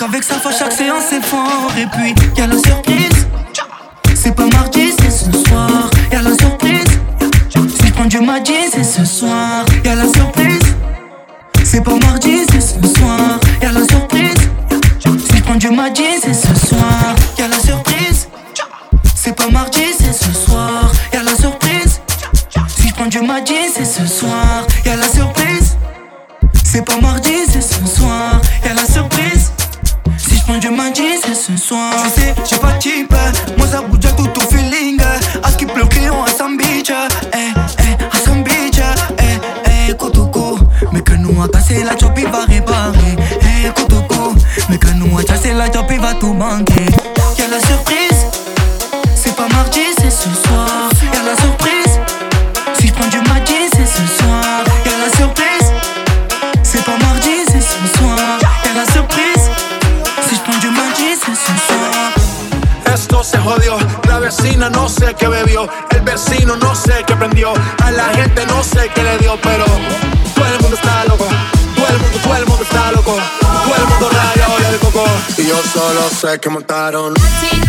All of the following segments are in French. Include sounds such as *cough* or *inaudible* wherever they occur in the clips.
qu'avec sa fois chaque séance c'est fort. Et puis, y'a la sœur sé que montaron. Sí.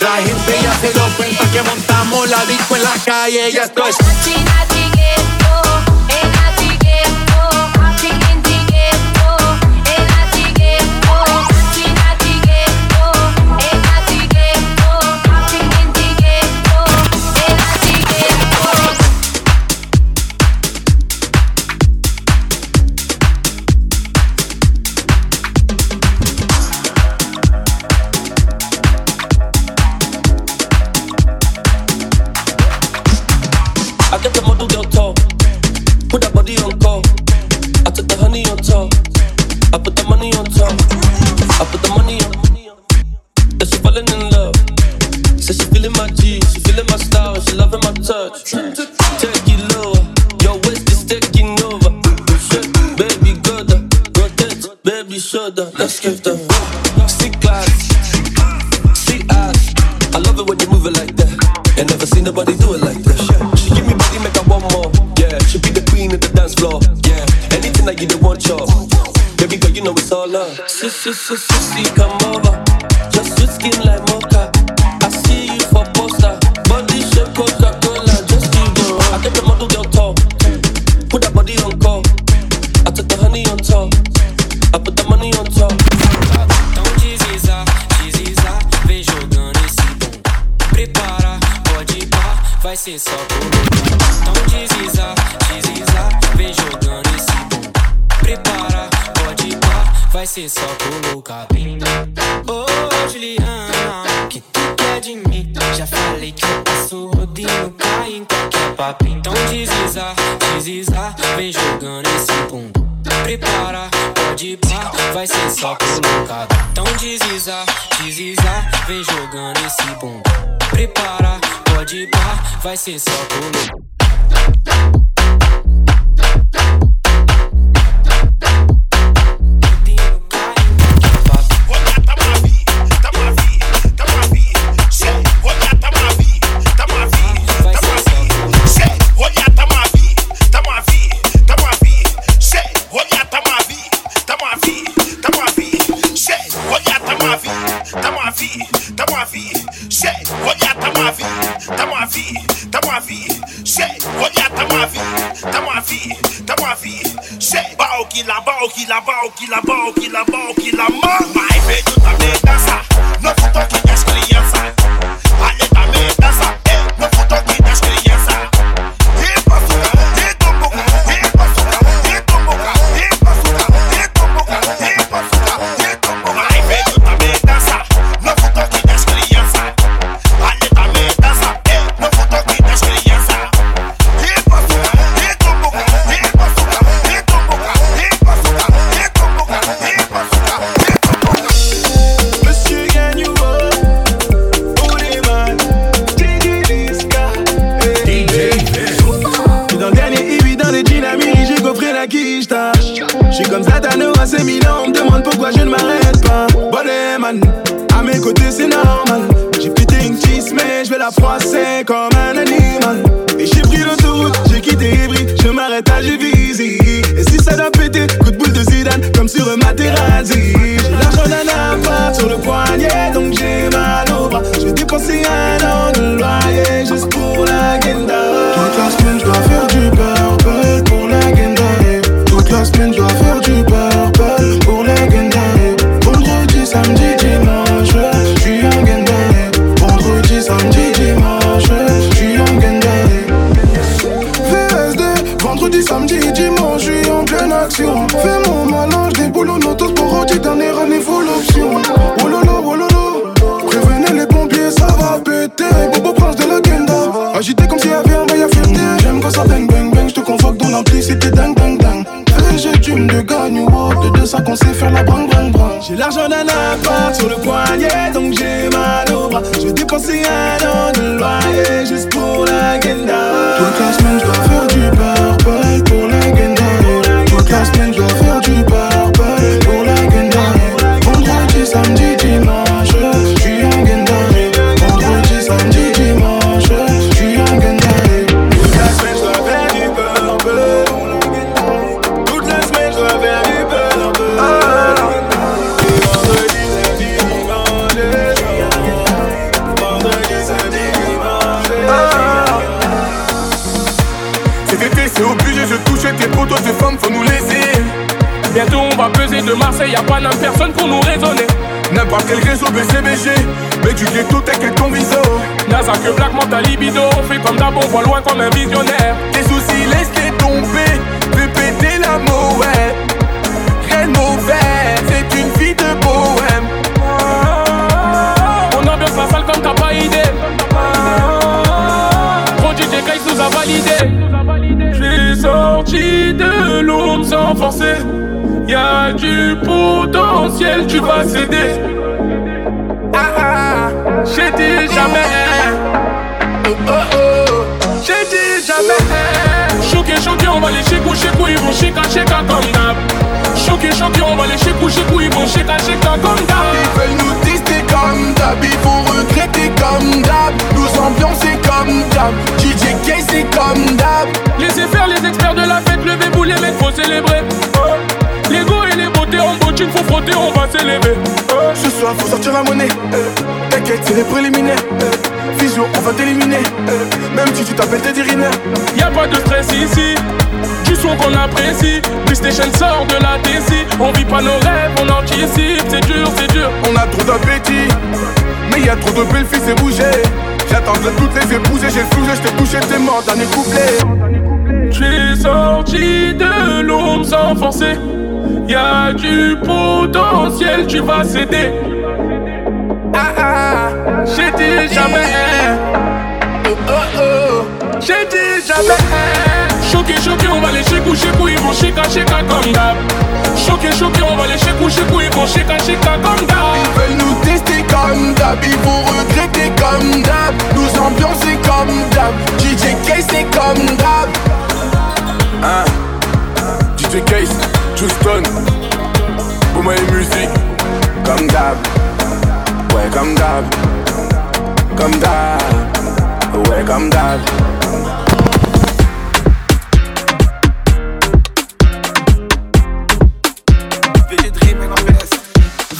La gente ya se dio cuenta que montamos la disco en la calle. Y esto es. fais la froisser comme un animal. Pensez à un endroit et juste on va s'élever. Ce soir, faut sortir la monnaie. Euh. T'inquiète, c'est les préliminaires. Euh. Vision, on va t'éliminer. Euh. Même si tu t'appelles Teddy Riner. Y'a pas de stress ici. Du son qu'on apprécie. PlayStation sort de la DC. On vit pas nos rêves, on anticipe. C'est dur, c'est dur. On a trop d'appétit. Mais y a trop de belles filles, c'est bouger. J'attendrai toutes les épouses et j'ai le je t'ai touché, t'es mort, dernier couplet. J'suis sorti de l'ombre sans forcer y a du potentiel, tu vas céder. Ah ah, ah. j'ai dit jamais. Oh, oh oh j'ai dit jamais. Choqué, choqué, on va les chez coucher, ils vont chez cacher comme d'hab. Choqué, choqué, on va les chez coucher, ils vont chez cacher comme d'hab. Ils veulent nous tester comme d'hab, ils vont regretter comme d'hab. Nous ambiancer comme d'hab, DJ K c'est comme d'hab. Ouais, comme d'hab, comme d'hab, ouais, comme d'hab.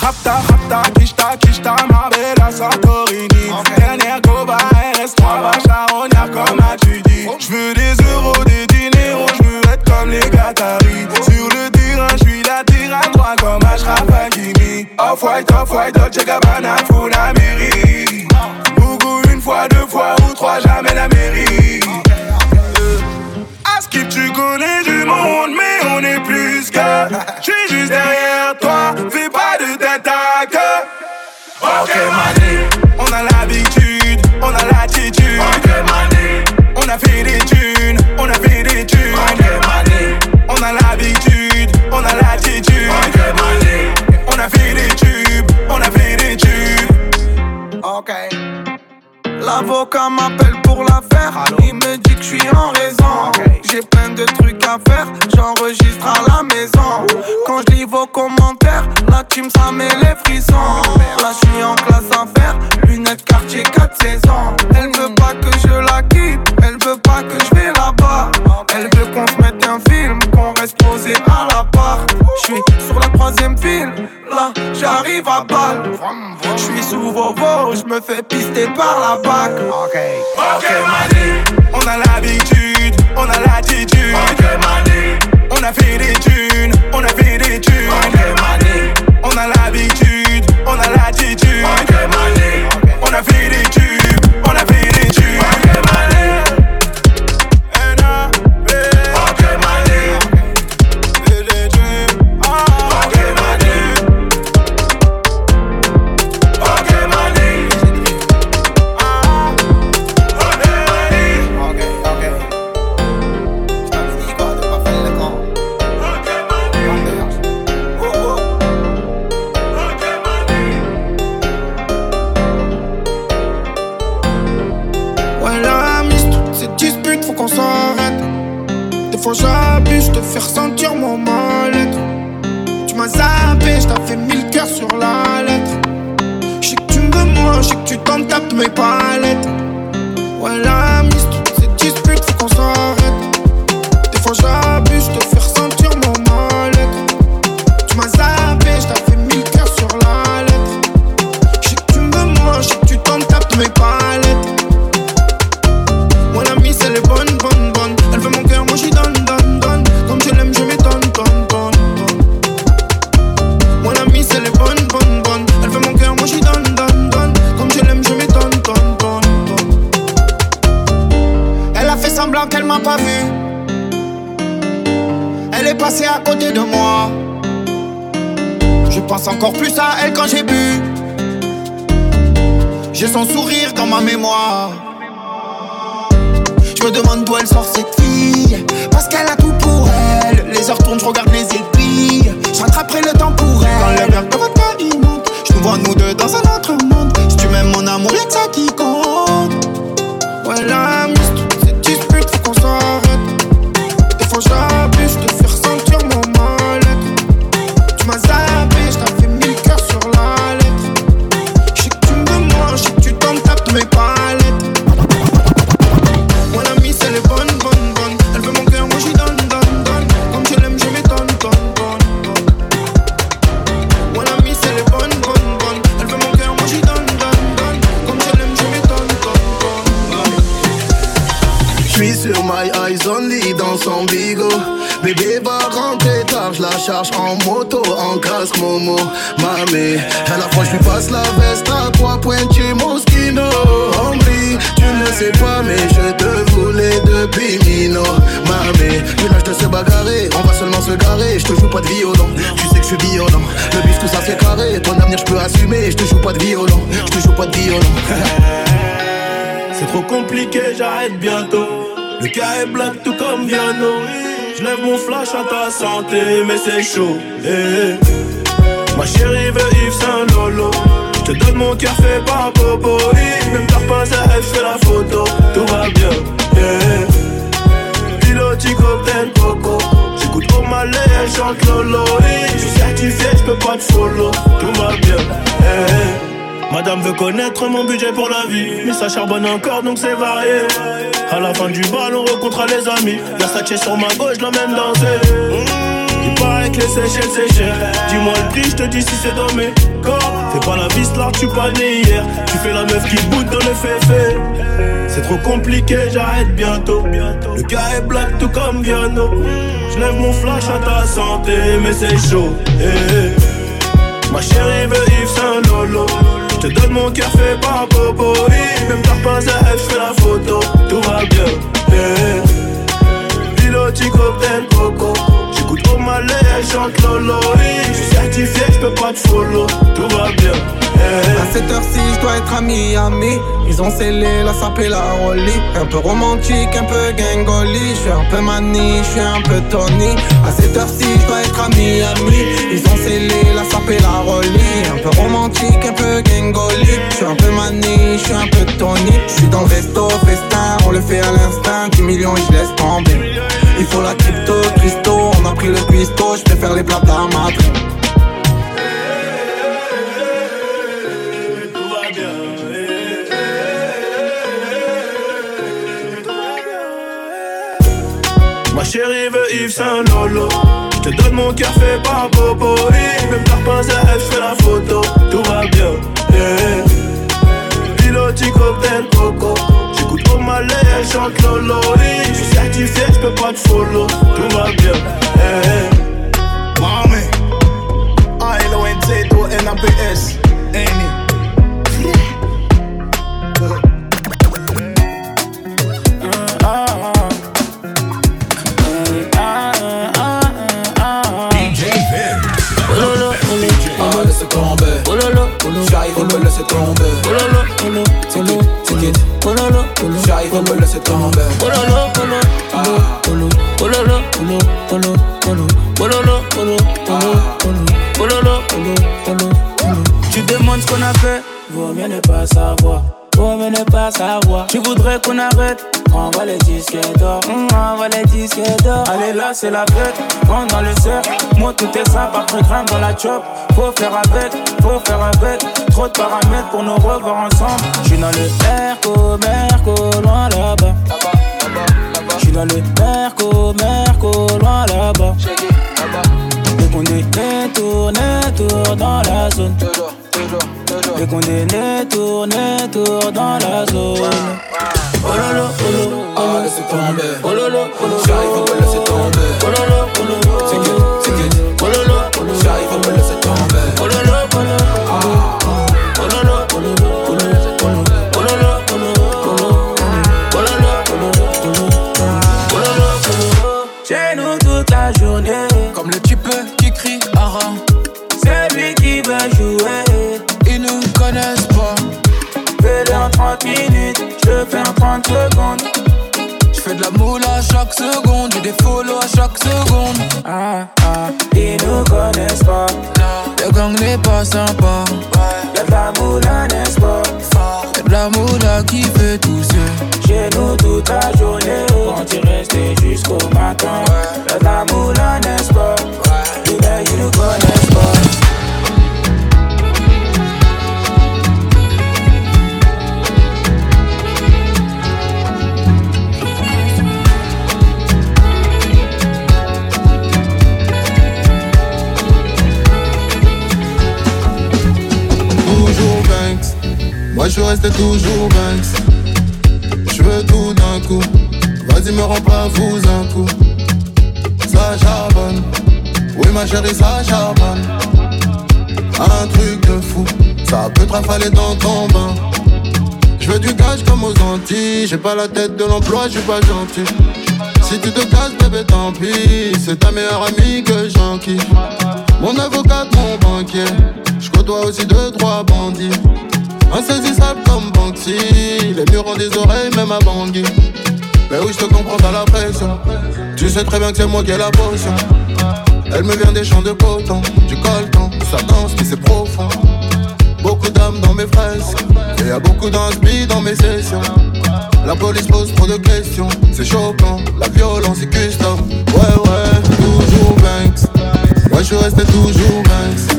Rapta, rapta, kishta, kishta, ma Santorini. Dernière coba, RS3, ma charognard comme à tu dis. J'veux des euros, des dineros, oh, j'veux être comme les Qataris. Sur le terrain, j'suis la tire à droite comme Ashraf Hakimi. Off-white, off-white, Dolce Gabbana, Je suis sous vos je me fais pister par la bac. Okay. passé à côté de moi. Je pense encore plus à elle quand j'ai bu. J'ai son sourire dans ma mémoire. Je me demande d'où elle sort cette fille. Parce qu'elle a tout pour elle. Les heures tournent, je regarde les aiguilles. Je rattraperai le temps pour elle. Quand le verre de vodka monte, je nous vois nous deux dans un autre monde. Si tu m'aimes, mon amour, y'a ça qui compte. Ouais, la mise, cette dispute, faut qu'on s'arrête. Des fois, assumer, je te joue pas de violon, je te joue pas de violon. *laughs* C'est trop compliqué, j'arrête bientôt. Le cas est black tout comme Viano. Je lève mon flash à ta santé, mais c'est chaud. Hey. Ma chérie veut Yves Saint Lolo. Je te donne mon cœur fait par Bobo. Même t'as pas à F, la photo. Tout va bien. Eh. Elle chante lolo Je suis certifié, je peux pas te follow. Tout va bien, yeah Madame veut connaître mon budget pour la vie. Mais ça charbonne encore donc c'est varié. À la fin du bal on rencontre les amis. Versace sur ma gauche, l'emmène danser il paraît que les Seychelles c'est cher Dis-moi le prix, je te dis si c'est dans mes corps. Fais pas la vis là, tu pas né hier. Tu fais la meuf qui boude dans le féfé. C'est trop compliqué, j'arrête bientôt. Le gars est black tout comme Viano. Je lève mon flash à ta santé Mais c'est chaud. Eh. Ma chérie veut Yves Saint Lolo. Je te donne mon cœur fait par Bobo Même t'as pas à je la photo. Tout va bien. Eh, Piloti cocktail coco Lolo. Je suis certifié, je peux pas te follow. Tout va bien. Eh. À cette heure-ci, je dois être à Miami. Ils ont scellé la sape et la rollie. Un peu romantique, un peu gangoli. Je suis un peu mani, je suis un peu Tony. À cette heure-ci, je dois être à Miami. Ils ont scellé la sape et la rollie. Un peu romantique, un peu gangoli. Je suis un peu mani, je suis un peu Tony. Je suis dans le resto, festin, on le fait à l'instinct. 10 millions et je laisse tomber Il faut la crypto, cristaux On a pris le cuistot, je préfère les plats à Madrid Ma chérie veut Yves Saint Lolo. Je te donne mon cœur fait par Bobo Même t'as pas à je fais la photo. Tout va bien. Yeah. Piloti cocktail coco J'écoute au malais, elle chante Lolo Je suis certifié, je peux pas te follow. Tout va bien. Yeah. Mami A-L-O-N-T-O-N-A-P-S Annie J'arrive, on me laisser tomber. Ticket, J'arrive, on me laisser tomber. Tu demandes ce qu'on a fait, vaut mieux ne pas savoir. Mieux ne pas savoir. Tu voudrais qu'on arrête? Va les disques d'or, on va les disques d'or. Allez là, c'est la fête, on dans le cercle. Moi, tout est simple, après grimpe dans la chop. Faut faire avec, faut faire avec. Trop de paramètres pour nous revoir ensemble. J'suis dans le Merco, Merco, loin là-bas. J'suis dans le Merco, Merco, loin là-bas. Dès qu'on est tourne, tourne dans la zone. Dès qu'on est tourne, tourne dans la zone. Oh lolo, oh ah laissez tomber. Oh lolo, oh j'arrive à me laisser tomber. Oh lolo, oh ticket, ticket. Oh lolo, oh j'arrive à me laisser tomber. Oh lolo, oh ah. Oh oh oh oh oh oh oh comme le type qui crie Ara. C'est lui qui va jouer. En 30 minutes, je fais en 30 secondes. Je fais de la moule à chaque seconde, j'ai des follow à chaque seconde. Ah ah, ils nous connaissent pas. Le gang n'est pas sympa. Y'a de la n'est-ce pas? Y'a de la moula qui fait tousser. Chez nous toute la journée, on t'y resté jusqu'au matin. Y'a de la n'est-ce pas? Ils nous connaissent pas. Je resté toujours. Je veux tout d'un coup. Vas-y, me rends pas fou un coup. Ça charbonne. Oui, ma chérie, ça charbonne. Un truc de fou. Ça peut trafaler dans ton bain. Je veux du cash comme aux Antilles. J'ai pas la tête de l'emploi, je suis pas gentil. Si tu te casses, bébé, tant pis. C'est ta meilleure amie que j'en kiffe. Mon avocat, mon banquier. Je côtoie aussi deux, trois bandits. Insaisissable comme Banksy, les murs ont des oreilles même à Bangui. Mais oui, je te comprends, t'as la pression. Tu sais très bien que c'est moi qui ai la potion. Elle me vient des champs de coton, du coltan, ça danse, mais c'est profond. Beaucoup d'âmes dans mes fraises, et y a beaucoup d'inspi dans mes sessions. La police pose trop de questions, c'est choquant, la violence est custom. Ouais, ouais, toujours Banks. Moi, ouais, je suis resté toujours Banks.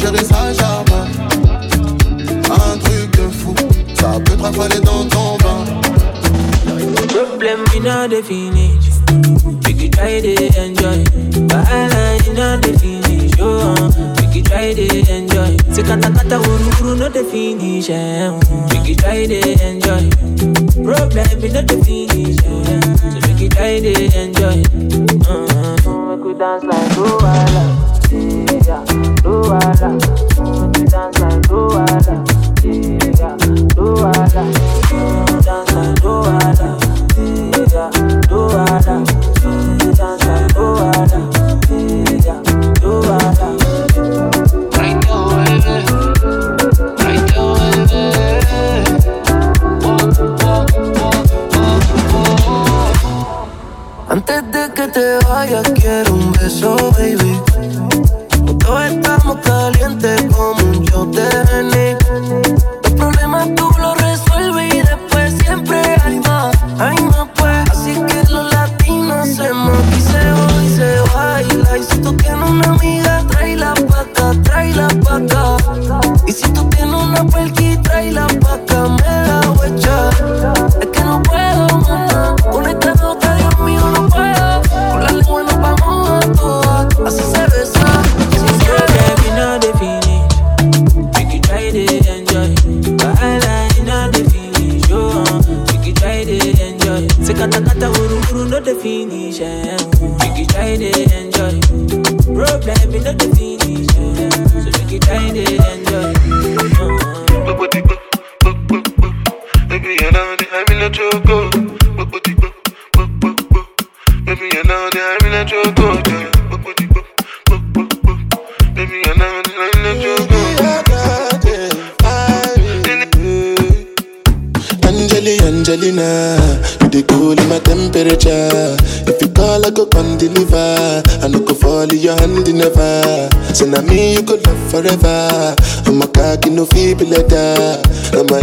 gérer. Un truc de fou, ça peut te rafaler dans ton bain. Problem we not the try to enjoy, I like not the finish. Oh, we try to enjoy. Se kata kata not the finish. Yeah. Try to enjoy. Problem we not the So make can try to enjoy. Uh-huh. We could dance like oh yeah, do I Do dance and do wala, yeah, do wala. Do dance and do wala, yeah, do.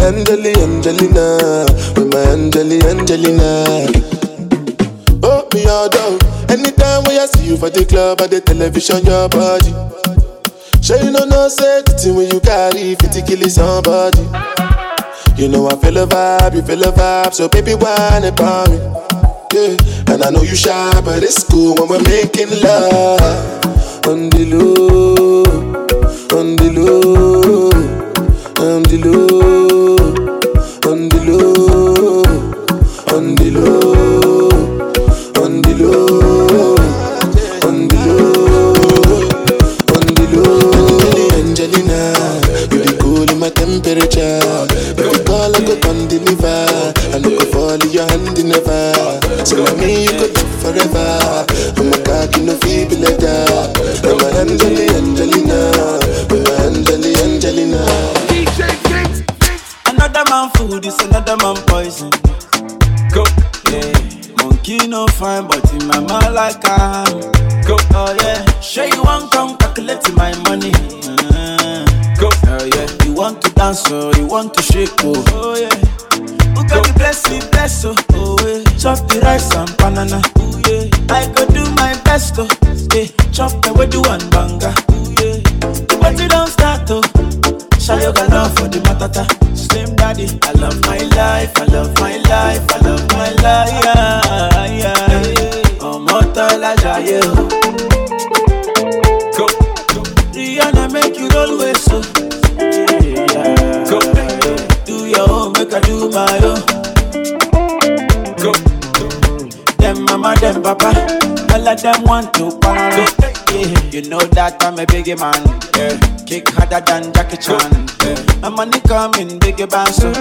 Angeli, Angelina, with my Angeli, Angelina. Oh, me all down. Anytime when I see you for the club or the television, your body. Sure you know no say thing when you carry 50 kilos on body. You know I feel a vibe, you feel a vibe, so baby whine about me. Yeah, and I know you shy, but it's cool when we're making love on the low. the man, yeah. Kick harder than Jackie Chan, yeah. I'm on the coming, biggie band, so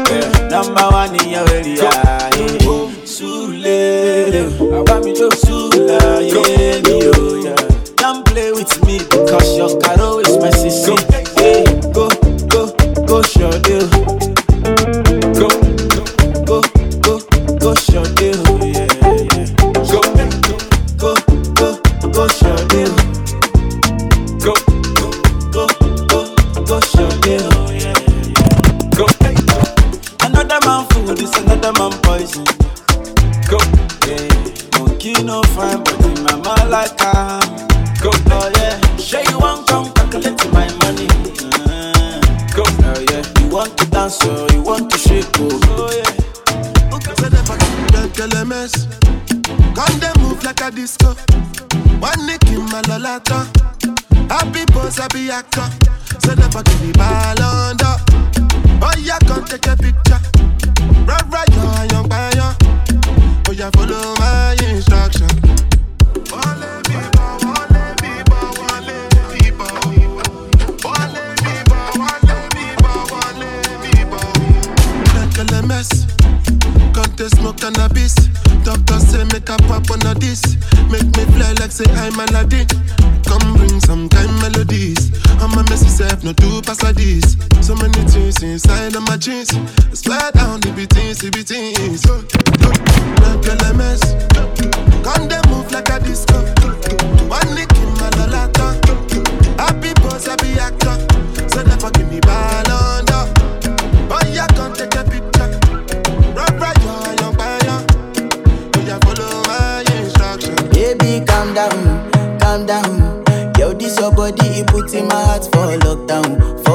down.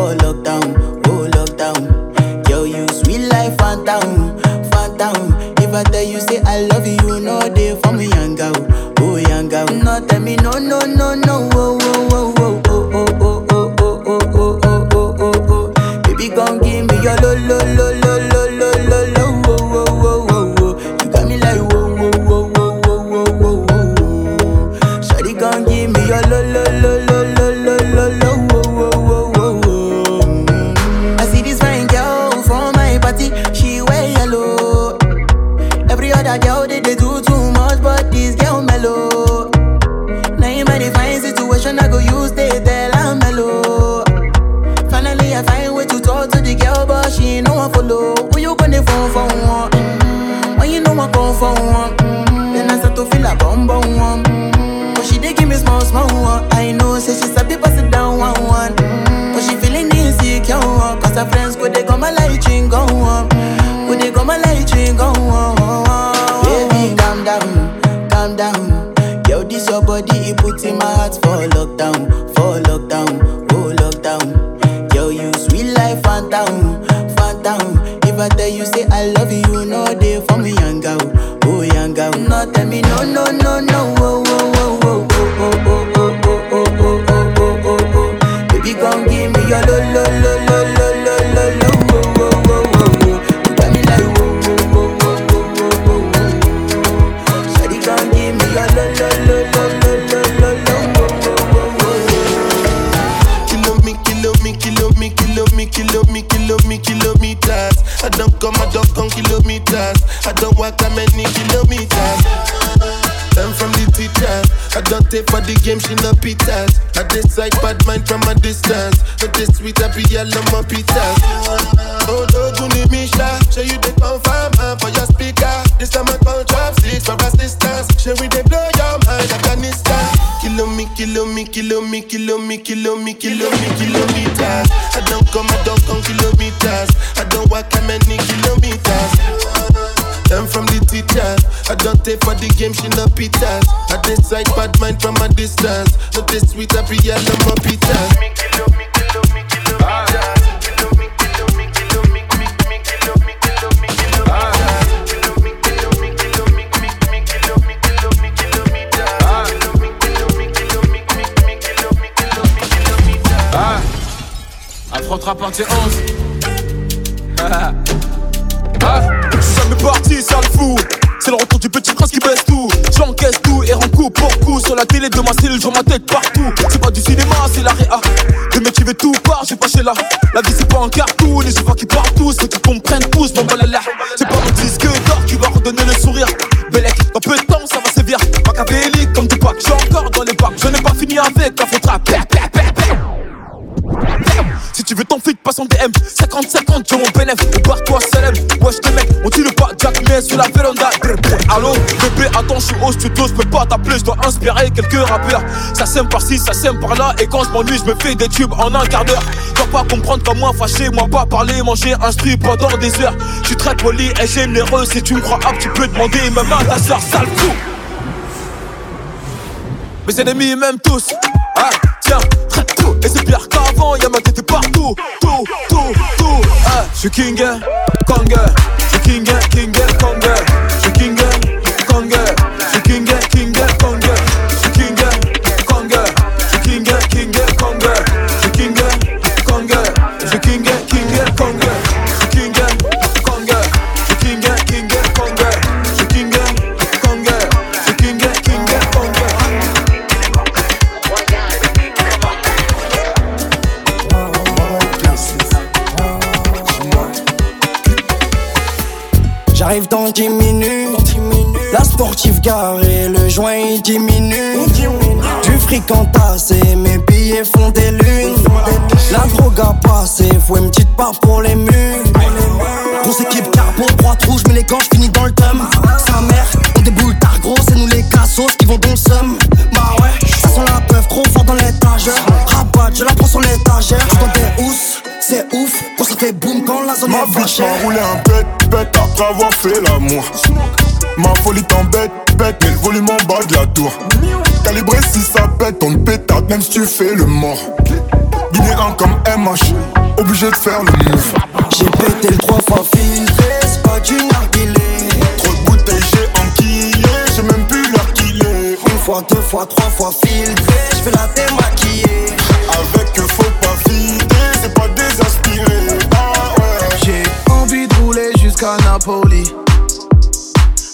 Benz sous la véranda. Allô, bébé, attends, je suis au studio, je peux pas t'appeler, je dois inspirer quelques rappeurs. Ça sème par-ci, ça sème par-là, et quand je m'ennuie, je me fais des tubes en un quart d'heure. Dois pas comprendre comme moi, fâché, moi pas parler, manger un strip pendant des heures. Je suis très poli et généreux, si tu me crois apte, tu peux demander même à ta soeur, sale fou. Mes ennemis m'aiment tous. Ah, tiens, tout. Et c'est pire qu'avant, y'a ma tête partout. Tout, tout, tout. Şu kinge, konge. Şu kinge, kinge, konge. Şu kinge, konge. J'arrive dans 10 minutes. La sportive garée, le joint il diminue. Du fric entassé, mes billets font des lunes. La drogue a passé, faut une petite part pour les murs. Grosse équipe carbo, droite rouge, mais les gants finis dans le thème. Sa mère, on déboule tard gros, c'est nous les cassos qui vont dans le seum. Bah ouais, ça sent la peuf trop fort dans l'étagère. Rabat, je la prends sur l'étagère. Je des housses, c'est ouf, quand ça fait boum quand la zone Ma est chère. m'a roulé un bête, bête après avoir fait l'amour. Ma folie t'embête, bête, mais le volume en bas de la tour. Calibré si ça pète, on pétard, même si tu fais le mort. Guinéen comme MH, obligé de faire le move. J'ai pété le trois fois filtré, c'est pas du narguilé. Trop de bouteilles, j'ai enquillé, j'ai même qu'il est. Une fois, deux fois, trois fois filtré, je vais la démaquiller. Avec Napoli.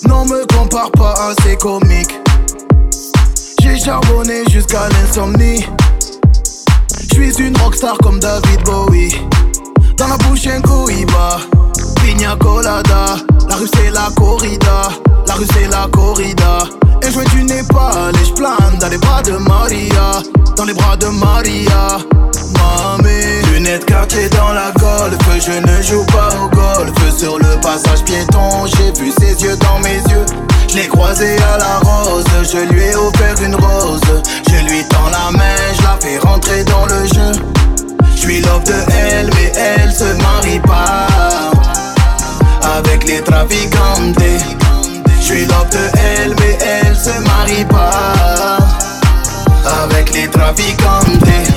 Non me compare pas à ces comiques. J'ai charbonné jusqu'à l'insomnie. J'suis une rockstar comme David Bowie. Dans la bouche un cohiba. Pina colada. La rue c'est la corrida. La rue c'est la corrida. Et je du Népal et j'plane dans les bras de Maria. Dans les bras de Maria. Mamé. Lunettes quartier dans la golf. Je ne joue pas au golf. Sur le passage piéton, j'ai vu ses yeux dans mes yeux. Je l'ai croisé à la rose. Je lui ai offert une rose. Je lui tends la main, je la fais rentrer dans le jeu. Je suis love de elle, mais elle se marie pas avec les traficantes. Je suis love de elle, mais elle se marie pas avec les traficantes.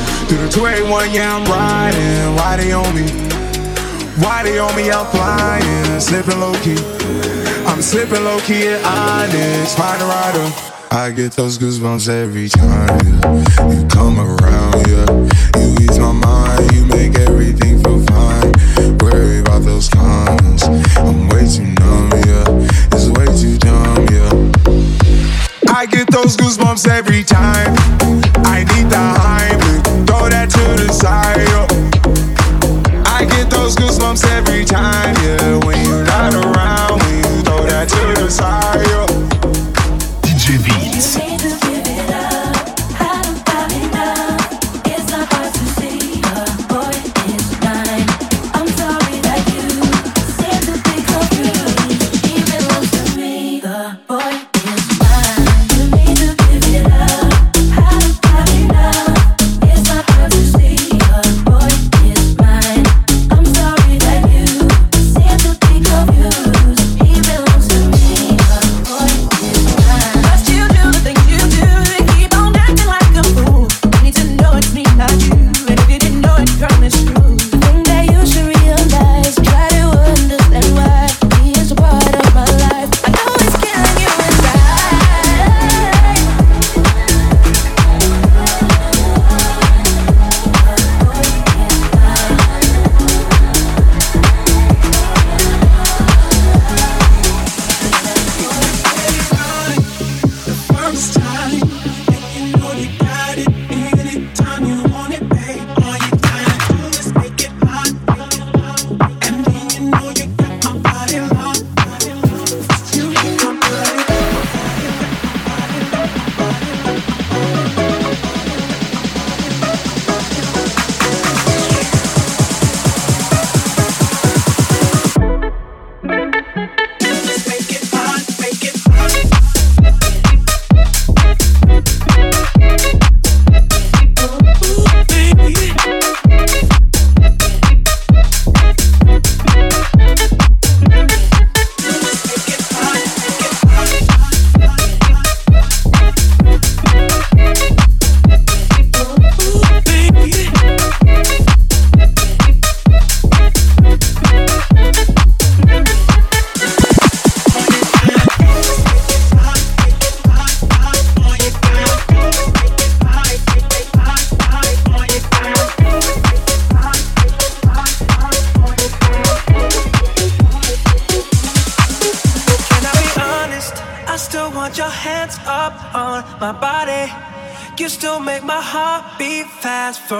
through the 281, yeah, I'm riding. Why they on me? Why they on me? I'm flying, slipping low key. I'm slipping low key at Onyx, find a rider. I get those goosebumps every time, yeah. You come around, yeah. You ease my mind, you make everything feel fine. Worry about those comments, I'm way too numb, yeah. It's way too dumb, yeah. I get those goosebumps every time. I need the Heimlich, every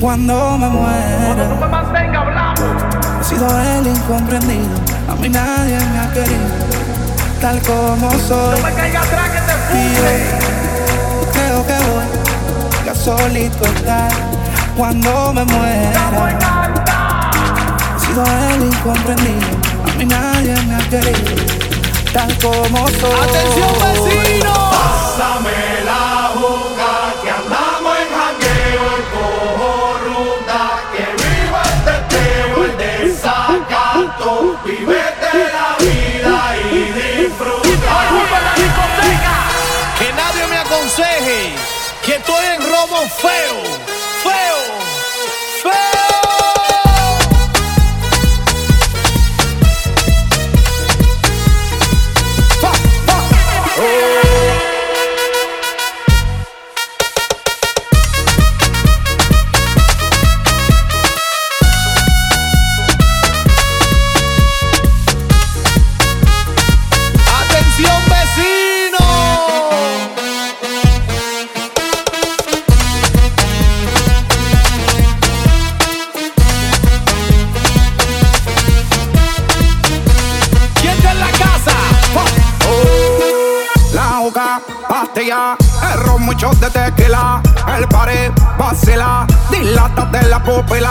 cuando me muera. Cuando no me mantenga hablando. He sido el incomprendido, a mí nadie me ha querido, tal como soy. No me caiga atrás que te puse. Y yo creo que voy ya solito estar cuando me muera. Me He sido el incomprendido, a mí nadie me ha querido, tal como soy. Atención vecino. Pásame la voz. Final popela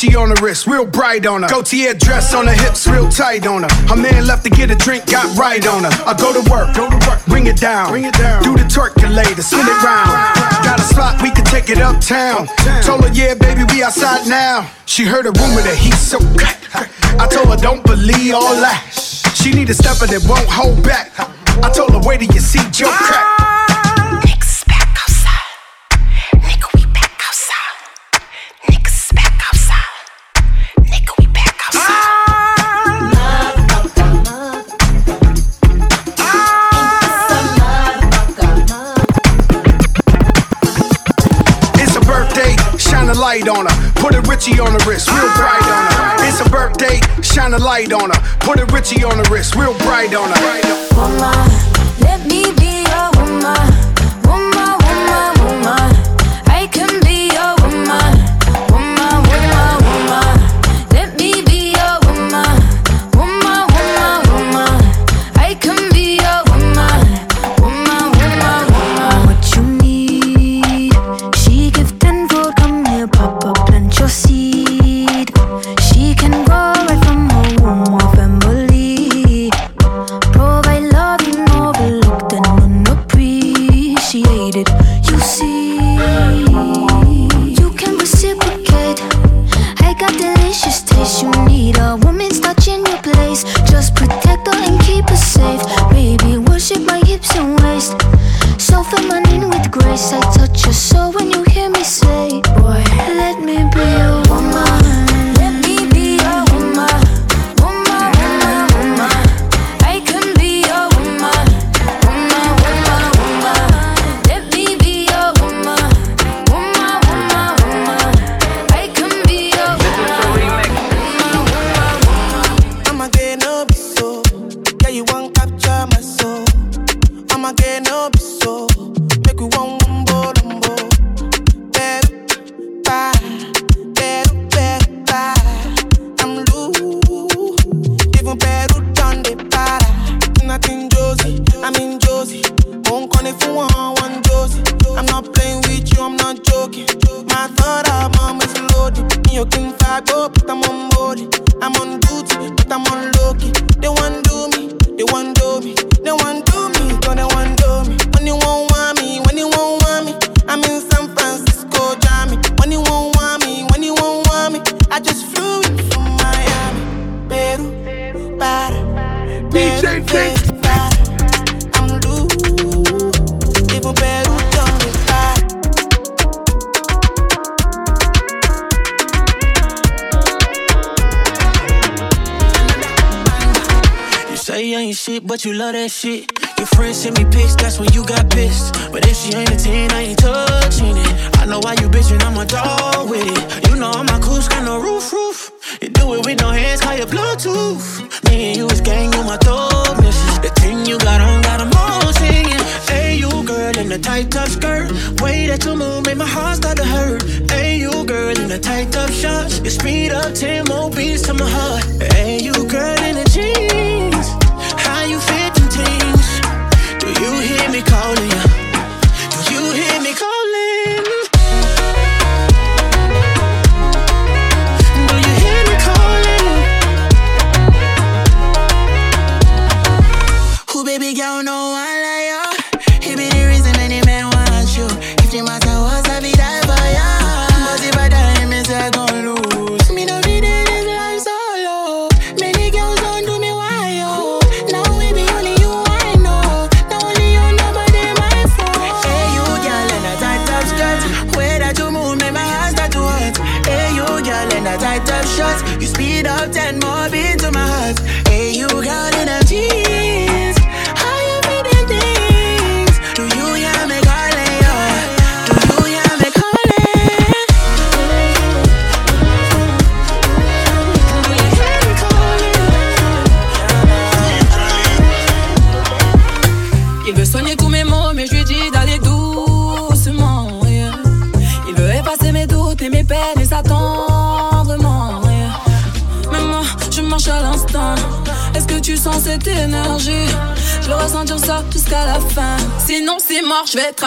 Gucci on the wrist, real bright on her. Gaultier dress on her hips, real tight on her. A man left to get a drink, got right on her. I go to work, go to work, bring it down, bring it down. Do the turculator, spin it round. Got a spot, we can take it uptown. Told her, yeah, baby, we outside now. She heard a rumor that he's so hot. I told her, don't believe all that. She need a stepper that won't hold back. I told her, wait till you see Joe crack. a light on her. Put a Richie on the wrist, real bright on her. It's a birthday, shine a light on her. Put a Richie on the wrist, real bright on her. Mama, let me be.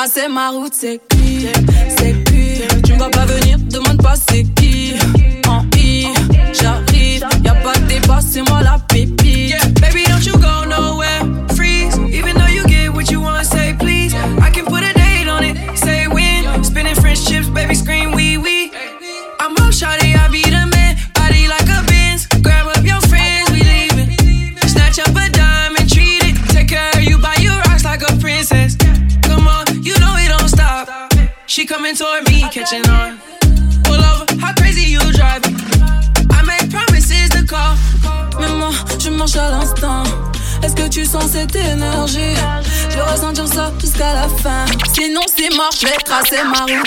tracer ma route, c'est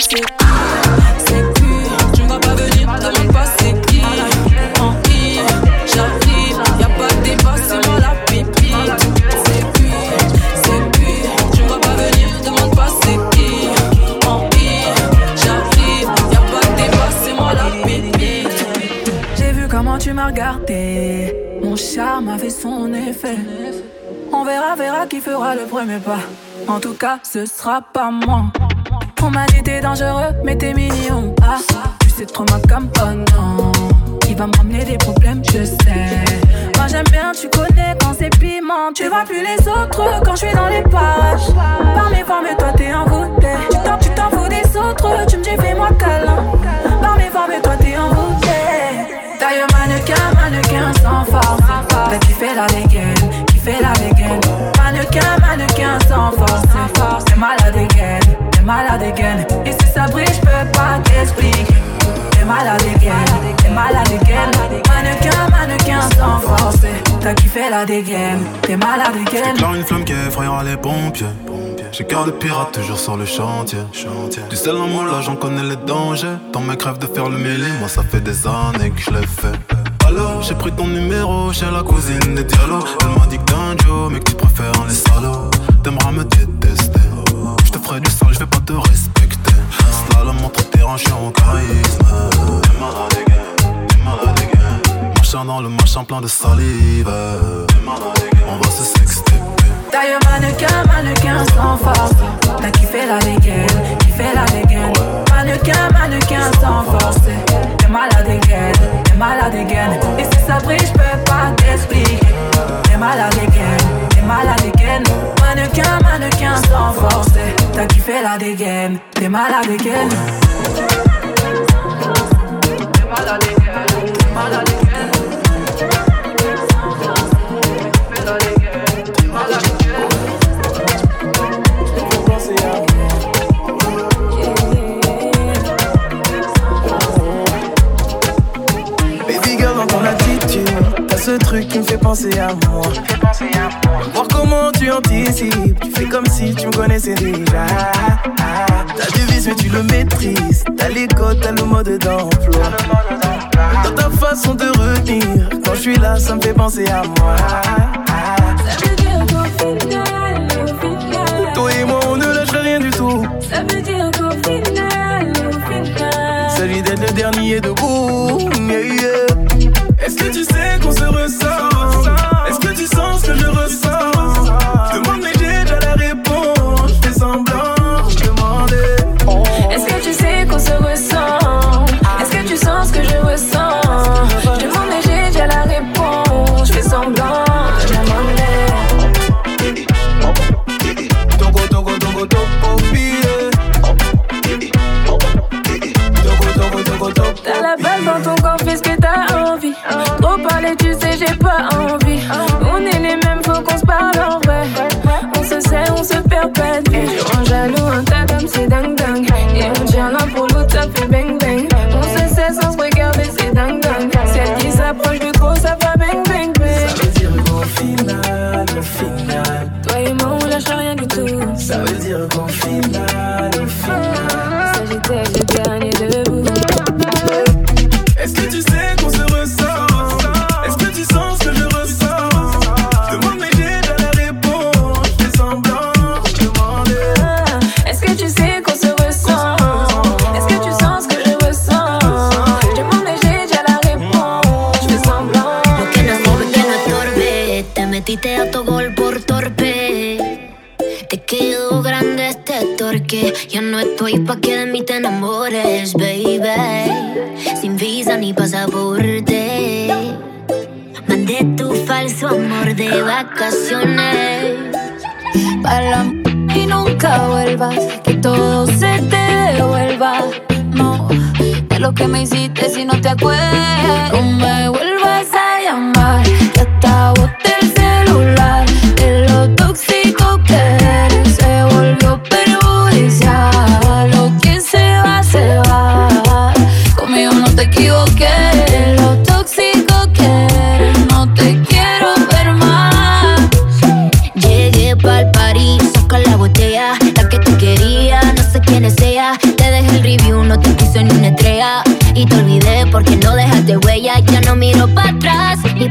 C'est pu, tu m'vas pas venir, demande pas c'est qui. En pire, j'affirme, y pas de c'est moi la pib. C'est pu, c'est pu, tu m'vas pas venir, demande pas c'est qui. En pire, j'affirme, y pas de c'est moi la pib. J'ai vu comment tu m'as regardé, mon charme avait son effet. On verra verra qui fera le premier pas, en tout cas ce sera pas moi. On m'a dit t'es dangereux, mais t'es mignon. Ah, tu sais trop ma comme oh non. Il va m'emmener des problèmes, je sais. Moi j'aime bien, tu connais quand c'est piment. Tu vois plus les autres quand je suis dans les parages. Par mes formes, toi t'es envoûté. Tu t'en, tu t'en fous des autres, tu me dis fais-moi câlin. Par mes formes, toi t'es envoûté. Taille mannequin, mannequin sans force. T'as kiffé la dégaine, kiffé la dégaine. Mannequin, mannequin sans force, sans force, c'est malade dégaine malade again. Et si ça brille, je peux pas t'expliquer. T'es malade again, t'es malade again. Mannequin, mannequin sans force. T'as kiffé la dégaine, t'es malade again. J'éclaire une flamme qui effrayera les pompiers. J'ai cœur de pirate toujours sur le chantier. chantier. Du sel en moi là, j'en connais les dangers. Tant mes crèves de faire le mêlé, moi ça fait des années que je l'ai fait. J'ai pris ton numéro chez la cousine des dialogues Elle m'a dit que t'es un Joe mais que tu préfères les salauds T'aimeras me tête ferai du sale, je vais pas te respecter. Slalom entre terrain, je suis en charisme. T'es malade, gains, t'es malade, gains. Machin dans le machin plein de salive. On va se sexter. D'ailleurs, mannequin, mannequin sans force. T'as kiffé la dégaine, kiffé la dégaine. Mannequin, mannequin sans force. T'es malade again, t'es malade again. Et si ça brille, je peux pas t'expliquer. T'es malade again t'es malade again. Mannequin, mannequin sans force. T'as kiffé la dégaine, t'es malade again. T'es malade again, t'es again. Ce truc qui me fait penser à moi. Voir comment tu anticipes, tu fais comme si tu me connaissais déjà. T'as du vice, mais tu le maîtrises. T'as les codes, t'as le mode d'emploi. Dans ta façon de retenir, quand je suis là, ça me fait penser à moi. Ça veut dire qu'au final, au final. Toi et moi, on ne lâche rien du tout. Ça veut dire qu'au final, au final. Celui d'être le dernier debout. Yeah, yeah. Est-ce que tu sais qu'on se ressent no estoy pa' que de mí te enamores, baby. Sin visa ni pasaporte. Mandé tu falso amor de vacaciones. Para y nunca vuelvas, que todo se te devuelva. No, de lo que me hiciste si no te acuerdas. No me vuelvas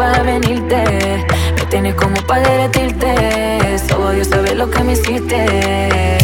para venirte. Me tienes como para derretirte. Solo Dios sabe lo que me hiciste.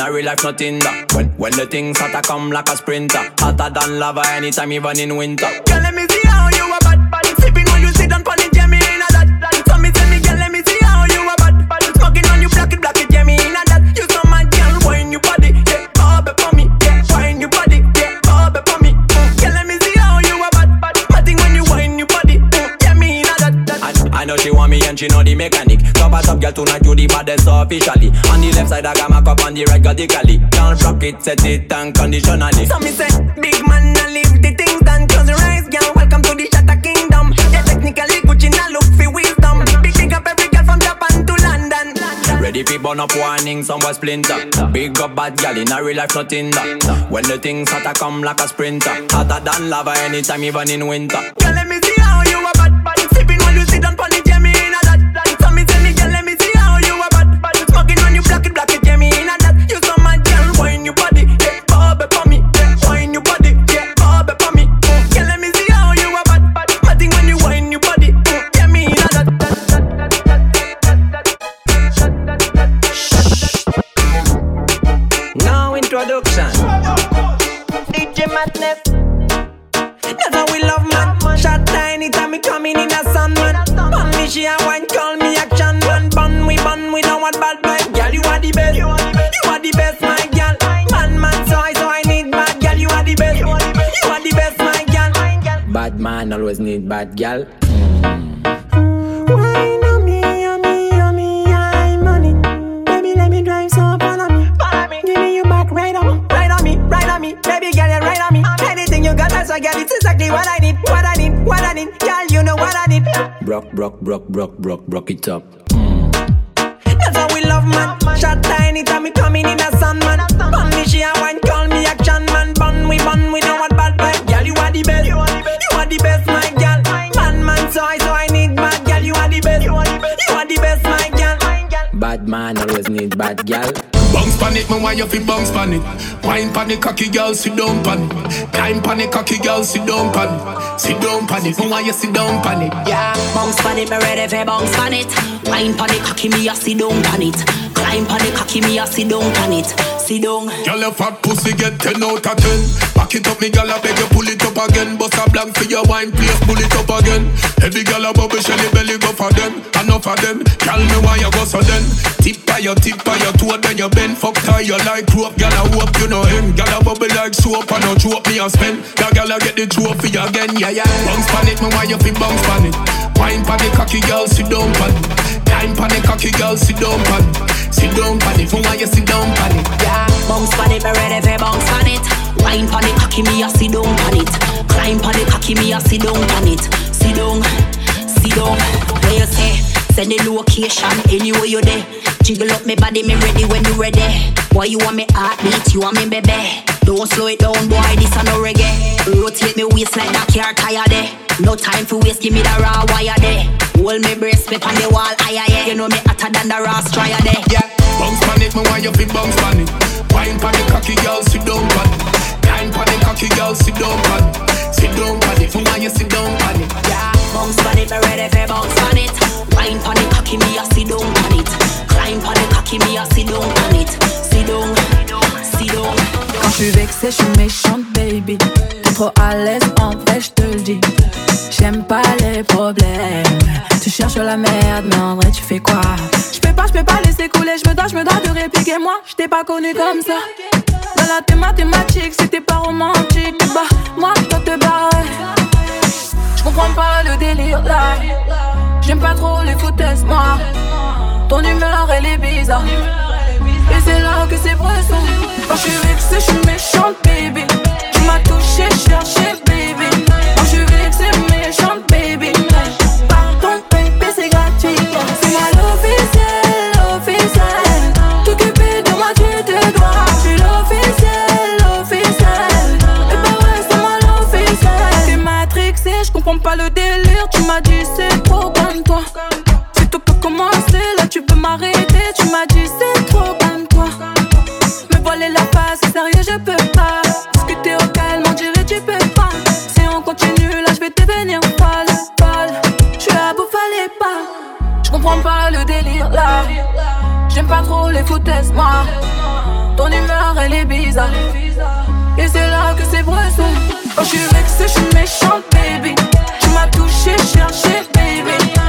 Gal real life, nothing that. When when the things hotter come like a sprinter, hotter than lava anytime even in winter. Girl tonight, you the baddest officially. On the left side, I got my cup on the right, vertically. Can't rock it, set it unconditionally. So me say, big man, I leave the things done. Close your eyes, girl. Welcome to the Shatter Kingdom. Yeah, technically Gucci, now look for wisdom. Big big up every girl from Japan to London. Ready fi burn up warning, some boy splinter. Big up bad gal in a real life, nothing that. When the things hotter come like a sprinter, hotter than lava anytime, even in winter. Girl, Madness. How we love man. Shot tiny time me coming in a sun man. Bun me she a wine call me action man. Bun we bun we don't want bad vibe. Girl you are the best. You are the best my girl. Man man so I so I need bad girl. You are the best. You are the best my girl. Bad man always need bad gal. Wine that's I got. It's exactly what I need, what I need, what I need. Girl you know what I need. Brock, brock, brock, brock, brock, brock it up. That's how we love man. Shot tiny time me coming in a sun man. Bun me she a wine call me action man. Bun we bun we know what bad vibe. Girl you are the best. You are the best my girl. Man man so I so I need bad girl. You are the best. You are the best girl. Bad man always need bad gal. Bounce pan it, man, why you fi bounce pan it? Wine pan it, cocky girl, sit down pan it. Climb pan it, cocky girl, sit down pan it. Sit down pan it, man, why you sit down pan it? Yeah, bounce pan it, me ready for bounce pan it. Wine pan it, cocky me a sit down pan it. Climb on the cocky, me a sit down on it. Sit down. Girl, your fat pussy get 10 out of 10. Back it up, me girl, I beg you pull it up again. Bust a blank for your wine, please pull it up again. Every girl a bubble, shelly belly go for them. Enough of them. Girl, me why you go so then. Tip by your tip by your toe, then you bend. Fuck tie you like rope. Girl, I hope you know him. Girl, a bubble like soap, and no choke me a spend. That girl, I get the trophy again, yeah, yeah. Bounce pan it, me why you fi bounce pan it. Wine pan cocky, girl, sit down pan it. Time pan the cocky, girl, sit down pan it. Sit down pan it, why you sit down pan it, yeah. Bounce pan it, me ready for bounce pan it. Wine pan the cocky, me a sit down pan it. Climb pan the cocky, me a sit down pan it. Sit down, sit down. Where you say? The location anywhere you there. Jiggle up me body, me ready when you ready. Boy, you want me heartbeat, you want me baby. Don't slow it down, boy, this a no reggae. Rotate me waist like that car tire there. No time for waste, give me the raw wire there. Hold me breast, me on the wall, higher yeah. You know me hotter than the raw strier there. Yeah, bounce pan it, me why you fi bounce pan it. Wine pan the cocky, girl, sit down pan it. Time pan the cocky, girl, sit down pan it. Sit down pan it, for why you sit down pan it. Yeah, bounce pan it, me ready for bounce suis vexée, je suis méchante, baby. T'es trop à l'aise, en vrai, je te le dis. J'aime pas les problèmes. Tu cherches la merde, mais en vrai, tu fais quoi? Je peux pas, je peux pas laisser couler. Je me dois, je me dois de répliquer. Moi, je t'ai pas connu comme ça. Dans la thé mathématique, c'était pas romantique. Bah, moi, je dois te barrer. Je comprends pas le délire là. J'aime pas trop les foutaises, moi. Ton humeur, elle est bizarre. C'est là que c'est pressant. Quand je suis vexée, je suis méchante, baby. Tu m'as touché, cherché, baby. Quand je suis vexée, méchante, baby. Pardon, baby, c'est gratuit. C'est moi l'officiel, l'officiel. T'occuper de moi, tu te dois. Je suis l'officiel, l'officiel. Et bah ouais, c'est moi l'officiel. T'es matrixé, je comprends pas le délire. Tu m'as dit, c'est trop comme toi. C'est toi qui as commencé, là tu peux m'arrêter. Tu m'as dit, c'est face, sérieux, je peux pas. Discuter au calme, on dirait tu peux pas. Si on continue, là je vais devenir folle, folle. Je suis à bout, fallait pas. Je comprends pas le délire là. J'aime pas trop les foutaises, moi. Ton humeur, elle est bizarre. Et c'est là que c'est bresson. Quand je suis vexée, je suis méchante, baby. Tu m'as touché, cherché, baby.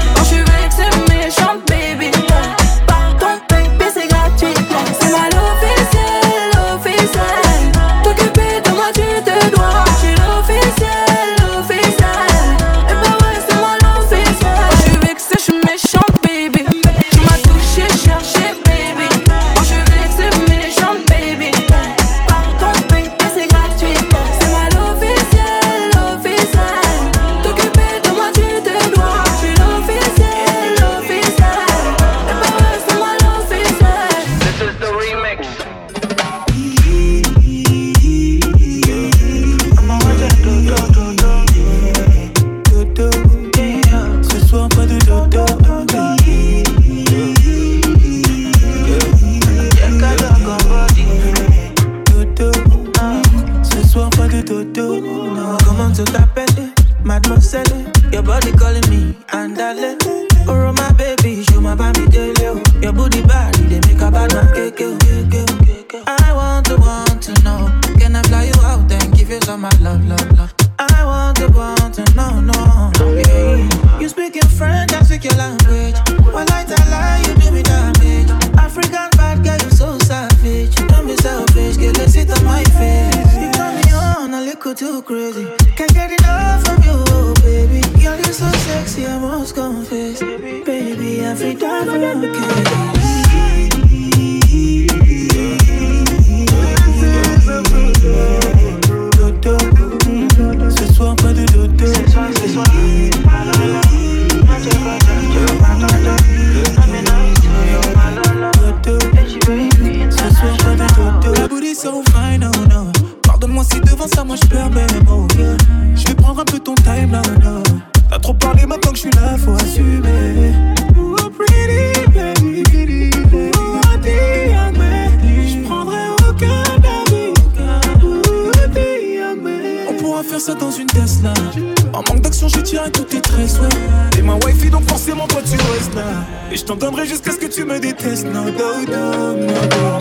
je t'en donnerai jusqu'à ce que tu me détestes. No, no, no, no.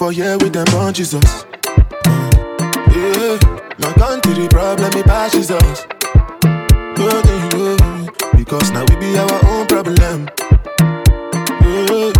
for here with them on Jesus. Yeah, my country the problem it pass us. Good thing, because now we be our own problem. Yeah.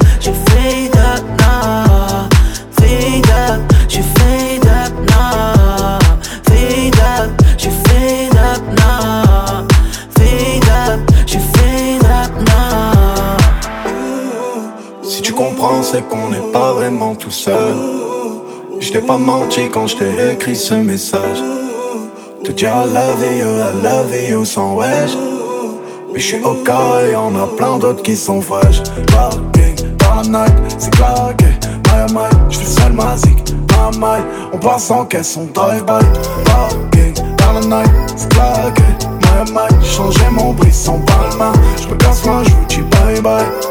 vraiment tout seul. Je t'ai pas menti quand je t'ai écrit ce message. Te dire I love you, I love you sans wesh. Mais je suis au cas et y'en a plein d'autres qui sont fraîches. Parking dans la night, c'est claqué. My my, je fais seul ma zik. My my, on passe en caisse, on drive-by. Parking dans la night, c'est claqué. My my, changé mon brisson palma. Je me casse moi, je vous dis bye bye.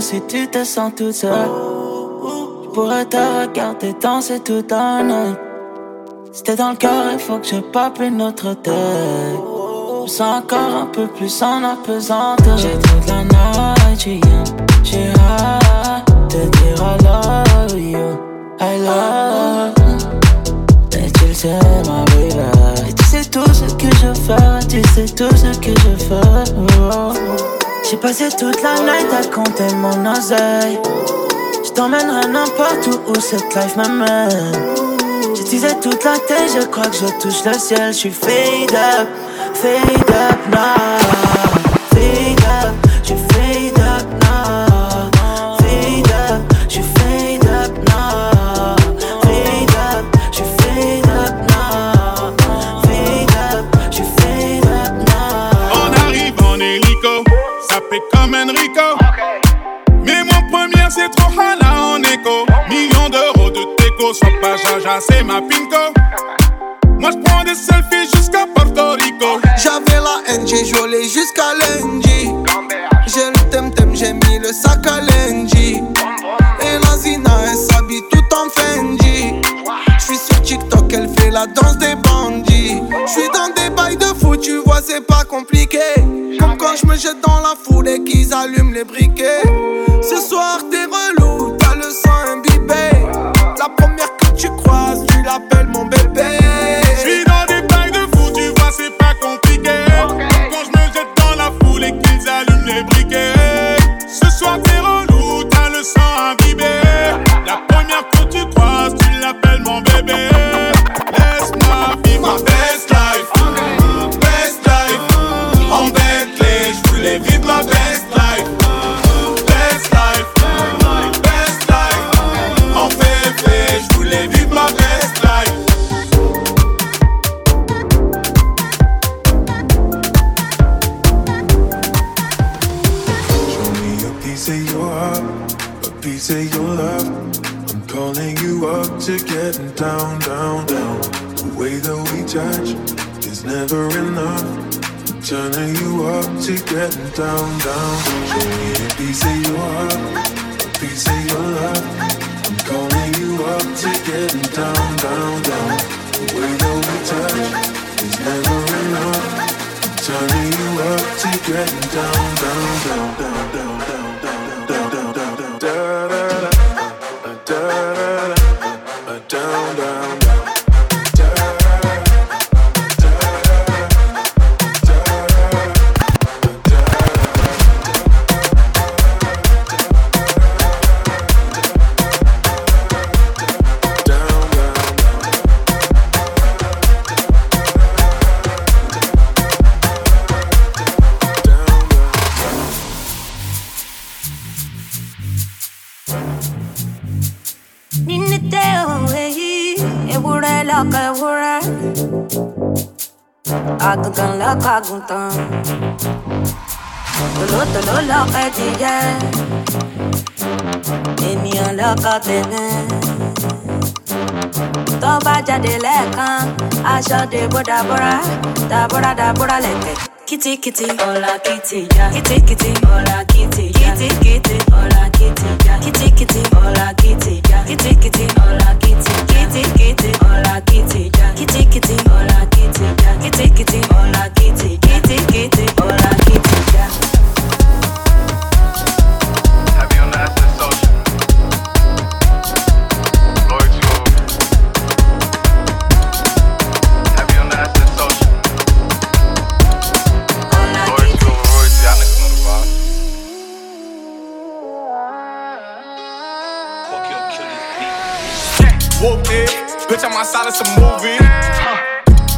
Si tu te sens toute seule. Je pourrais te regarder danser la nuit. Si t'es dans le cœur, il faut que je pape une autre tête. Je me sens encore un peu plus en apesanteur. J'ai toute la night. J'ai hâte de dire I love you. I love. Et tu sais, ma baby. Et tu sais tout ce que je fais. Tu sais tout ce que je fais. J'ai passé toute la night à compter mon oseille. Je t'emmènerai n'importe où où cette life m'amène. Teasé toute la tête, je crois que je touche le ciel. Je suis fade up, fade up now. Fade ya se me apincó down, down. Shade Boda Bora, Da Bora Da Bora Leke. Kitty Kitty, Hola Kitty, ya. Kitty Kitty, Hola Kitty, ya. Kitty Kitty, Hola Kitty, ya. Kitty Kitty, Hola Kitty, ya. Kitty Kitty, Hola Kitty, Kitty Kitty, Hola Kitty, ya. Kitty Kitty, Hola Kitty, ya. Kitty Kitty, Hola Kitty. Bitch, I'm outside of some movie.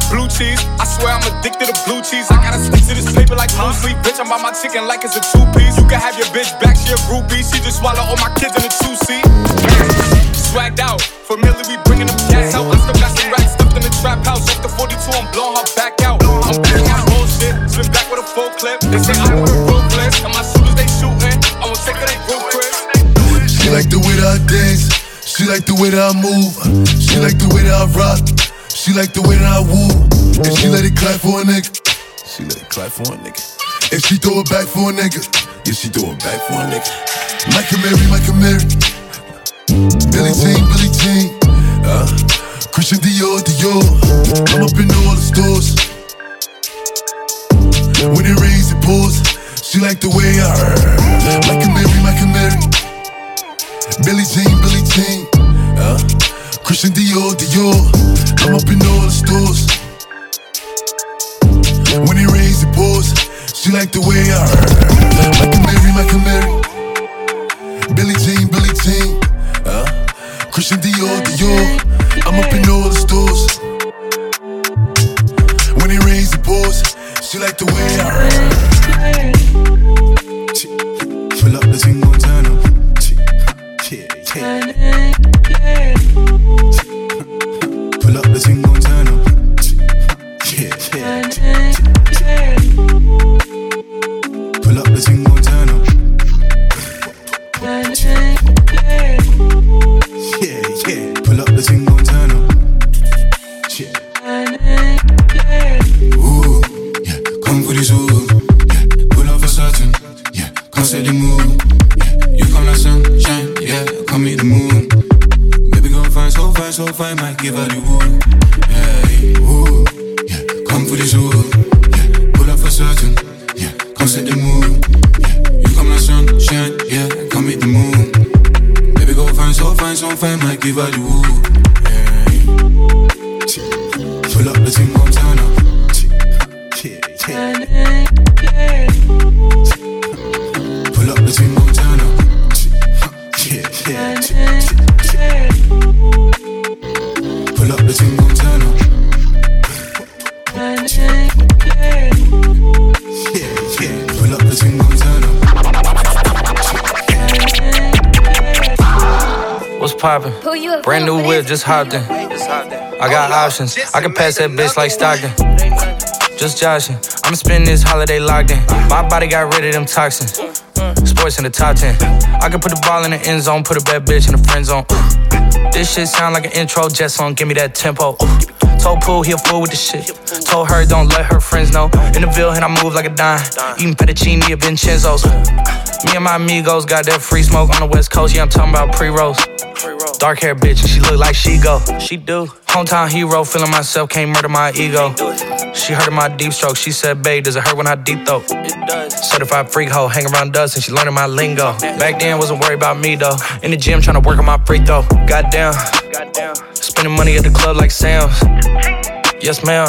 Blue cheese, I swear I'm addicted to blue cheese. I gotta stick to this paper like blue sleep. Bitch, I'm by my chicken like it's a two piece. You can have your bitch back, she a groupie. She just swallow all my kids in a two seat. Swagged out, familiar, we bringing them cats out. I still got some racks stuffed in the trap house. The 42, I'm blowing her back out. I'm back out oh, bullshit, spin back with a full clip. They say I'm ruthless, and my shooters they shooting. I won't take it, they Chris. She like the way that I dance. She like the way that I move. She like the way that I rock. She like the way that I woo. And she let it clap for a nigga. She let it clap for a nigga. And she throw it back for a nigga. Yeah, she throw it back for a nigga. Micah Mary, Micah Mary. Billy Jean, Billy Jean. Uh, Christian Dior, Dior. I'm up in all the stores. When it rains, it pours. She like the way I Micah Mary, Micah Mary. Billy Jean, Billy Jean. Uh, Christian Dior, Dior. I'm up in all the stores. When he rains, the pours. She like the way I Micah Mary, Micah Mary. Billy Jean, Billy Jean. Uh, Christian Dior, Dior. I'm up in all the stores. When he rains, the pours. She like the way I Fill up the single turn up. Yeah. Pull up the single turn up. Yeah, yeah. Pull up the single turn up. Yeah, yeah. Pull up the single so fine, might give her the wood. Yeah, woo, yeah, come for the zoo. Yeah, pull up for certain. Yeah, come set the mood. Yeah, you come my sunshine. Yeah, come hit the moon. Baby, go find so fine, so fine, might give her the wood. Yeah, pull up the team. Pull up the thing Yeah, yeah. Pull up the thing Montana. What's poppin'? Brand new whip, just hopped in. I got options. I can pass that bitch like Stockton. Just joshing. I'ma spend this holiday locked in. My body got rid of them toxins. Sports in the top 10. I can put the ball in the end zone, put a bad bitch in the friend zone. This shit sound like an intro jet song, give me that tempo. Told Pooh he a fool with the shit. Told her don't let her friends know. In the Ville and I move like a dime. Eating fettuccine at Vincenzo's. Me and my amigos got that free smoke on the west coast. Yeah, I'm talking about pre-rolls. Dark hair bitch, and she look like she go. She do. Hometown hero, feeling myself, can't murder my ego. She heard of my deep stroke. She said, babe, does it hurt when I deep throat? It does. Certified freak hoe, hang around dust, and she learning my lingo. Back then, wasn't worried about me though. In the gym, trying to work on my free throw. Goddamn. Spending money at the club like Sam's. Yes, ma'am.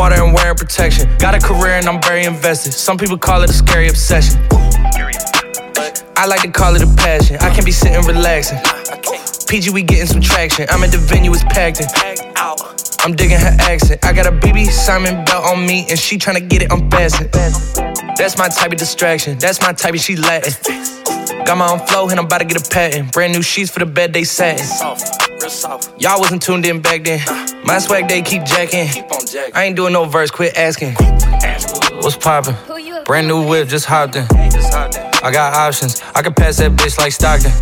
water and wearing protection. Got a career and I'm very invested. Some people call it a scary obsession. I like to call it a passion. I can be sitting relaxing. PG, we getting some traction. I'm at the venue, it's packed in. I'm digging her accent. I got a BB Simon belt on me, and she tryna get it unfastened. That's my type of distraction. That's my type of she Latin. Got my own flow, and I'm about to get a patent. Brand new sheets for the bed, they satin. Y'all wasn't tuned in back then. My swag, they keep jacking. I ain't doing no verse, quit asking. What's poppin'? Brand new whip, just hopped in. I got options. I can pass that bitch like Stockton.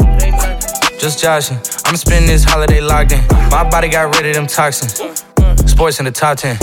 Just joshing. I'm spending this holiday locked in. My body got rid of them toxins. Mm, mm. Sports in the top 10.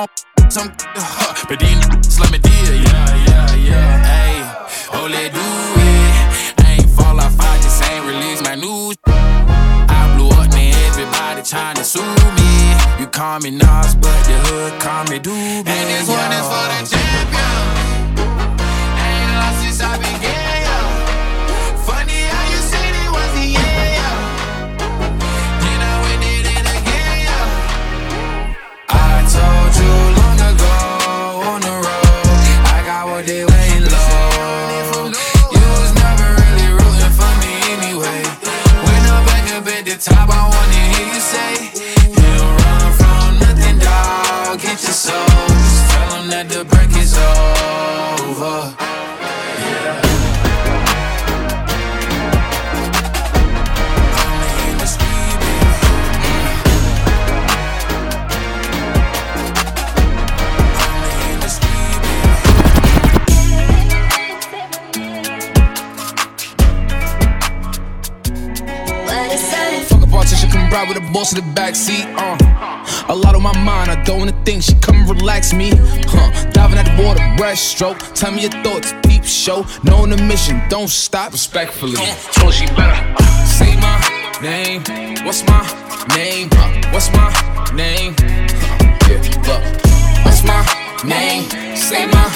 I'm some, huh? But niggas let me deal, yeah, yeah, yeah. Ayy, oh, let do it. I ain't fall off, I just ain't release my news. I blew up, man, everybody tryna sue me. You call me Nas, but the hood call me Doobie. And this one is for the boss of the backseat. Uh, a lot on my mind, I don't wanna think. She come and relax me. Huh, diving at the water, breaststroke. Tell me your thoughts, deep show. Knowing the mission, don't stop. Respectfully, told she better uh, say my name. What's my name? Uh, what's my name? Uh, yeah, look. What's my name? Say my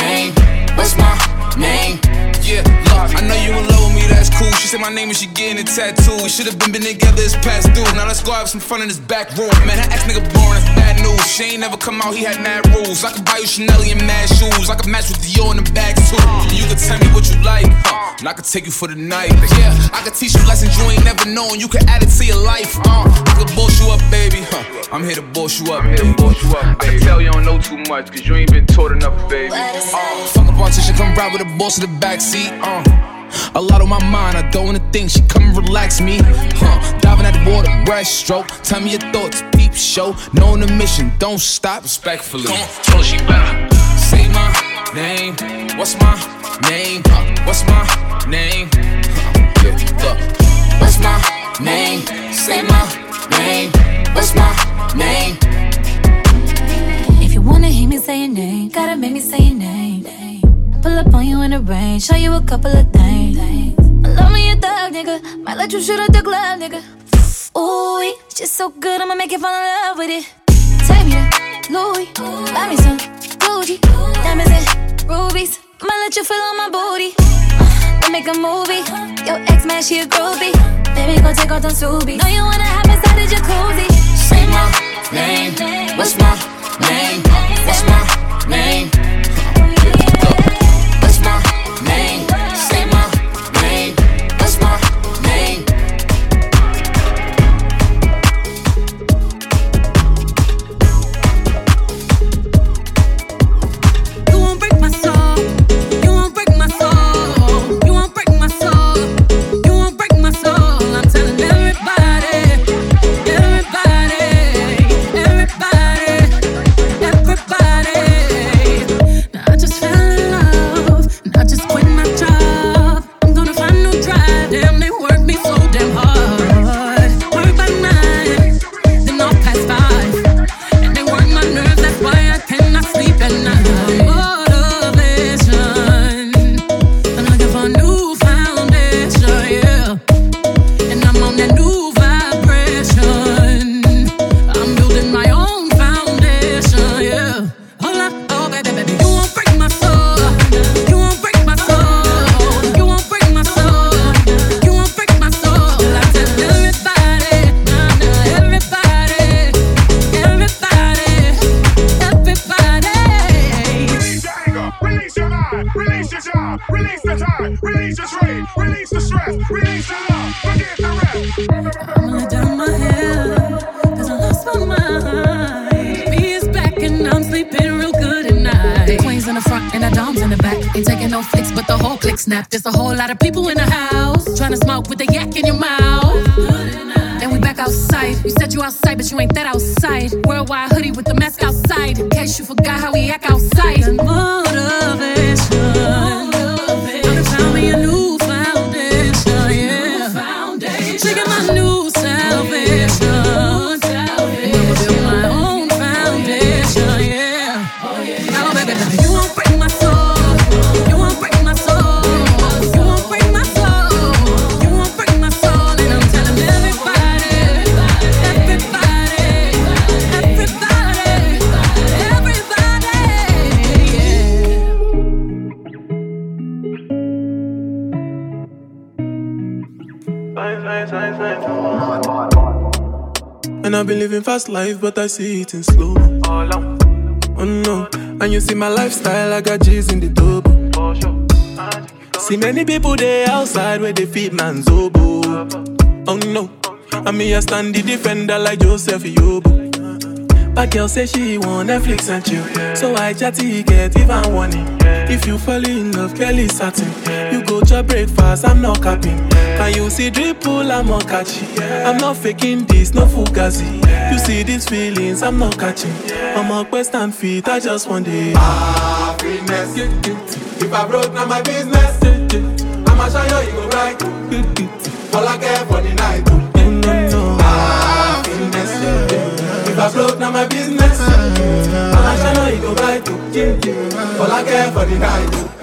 name. What's my name? Yeah, look, I know you in love with me, that's cool. She said my name and she getting a tattoo. We should have been, been together, it's past due. Now let's go have some fun in this back room. Man, that ex nigga boring, that's news. She ain't never come out, he had mad rules. I could buy you Chanel and mad shoes. I could match with Dior in the bag too. You could tell me what you like, uh, and I could take you for the night. Yeah, I could teach you lessons you ain't never known. You could add it to your life. Uh, I could boss you up, baby. Huh. I'm here to boss you up, I'm here to boss you up, baby. I can tell you don't know too much, cause you ain't been taught enough, baby. Uh, fuck a politician, come ride with the boss in the backseat. Uh. A lot on my mind, I don't wanna think. She come and relax me. Huh. Diving at the water, breaststroke. Tell me your thoughts, peep show. Knowing the mission, don't stop. Respectfully. Told she better say my name. What's my name? Huh. What's my name? Huh. Yeah, look. What's my name? Say my name. What's my name? If you wanna hear me say your name, gotta make me say your name. Pull up on you in the rain, show you a couple of things. Love me a thug, nigga. Might let you shoot at the club, nigga. Ooh, she's so good, I'ma make you fall in love with it. Take me to Louis, buy me some Gucci, diamonds and rubies. Might let you feel on my booty. Uh, we make a movie. Your ex man, she a groupie. Baby, go take off them Subies. Know you wanna have inside the jacuzzi. Say my name. What's my name? What's my fast life, but I see it in slow. Oh no, and you see my lifestyle, I got G's in the double. See many people there outside where they feed man's oboe. Oh no, and me I stand the defender like Joseph Yobo. But girl say she want Netflix and chill, so I chatty get even warning. If you fall in love, Kelly satin go chop breakfast, I'm not capping. Can you see dripple, I'm not catching. I'm not faking this, no fugazi. You see these feelings, I'm not catching. I'm a quest and feet, I just want it. Happiness. If I broke, now my business. I'ma show you, you go right. All I care for the night. Happiness. If I broke, now my business. I'ma show you, you go right. All I care for the night.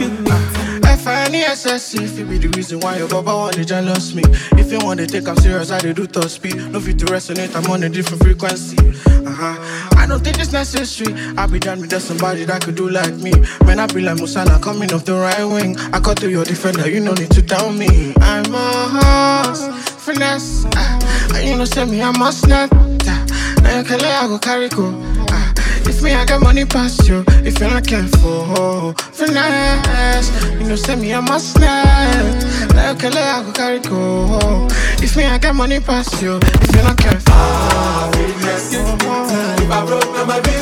PSSC, if be the reason why your baba wanna jealous me. If you wanna take I'm serious, I do top speed. No fit to resonate, I'm on a different frequency. Uh huh. I don't think it's necessary. I be down with somebody that could do like me. Man, I be like Musala coming off the right wing. I cut to your defender, you no need to tell me. I'm a horse, finesse. Uh, you know, send me, I'm a snap. Now you can let I go carry go. If me, I got money past you, if you're not careful, oh, finesse. You know, send me a must net. Like I go carry go. If me, I got money past you, if you're not careful. Ah, finesse. If I broke, my baby.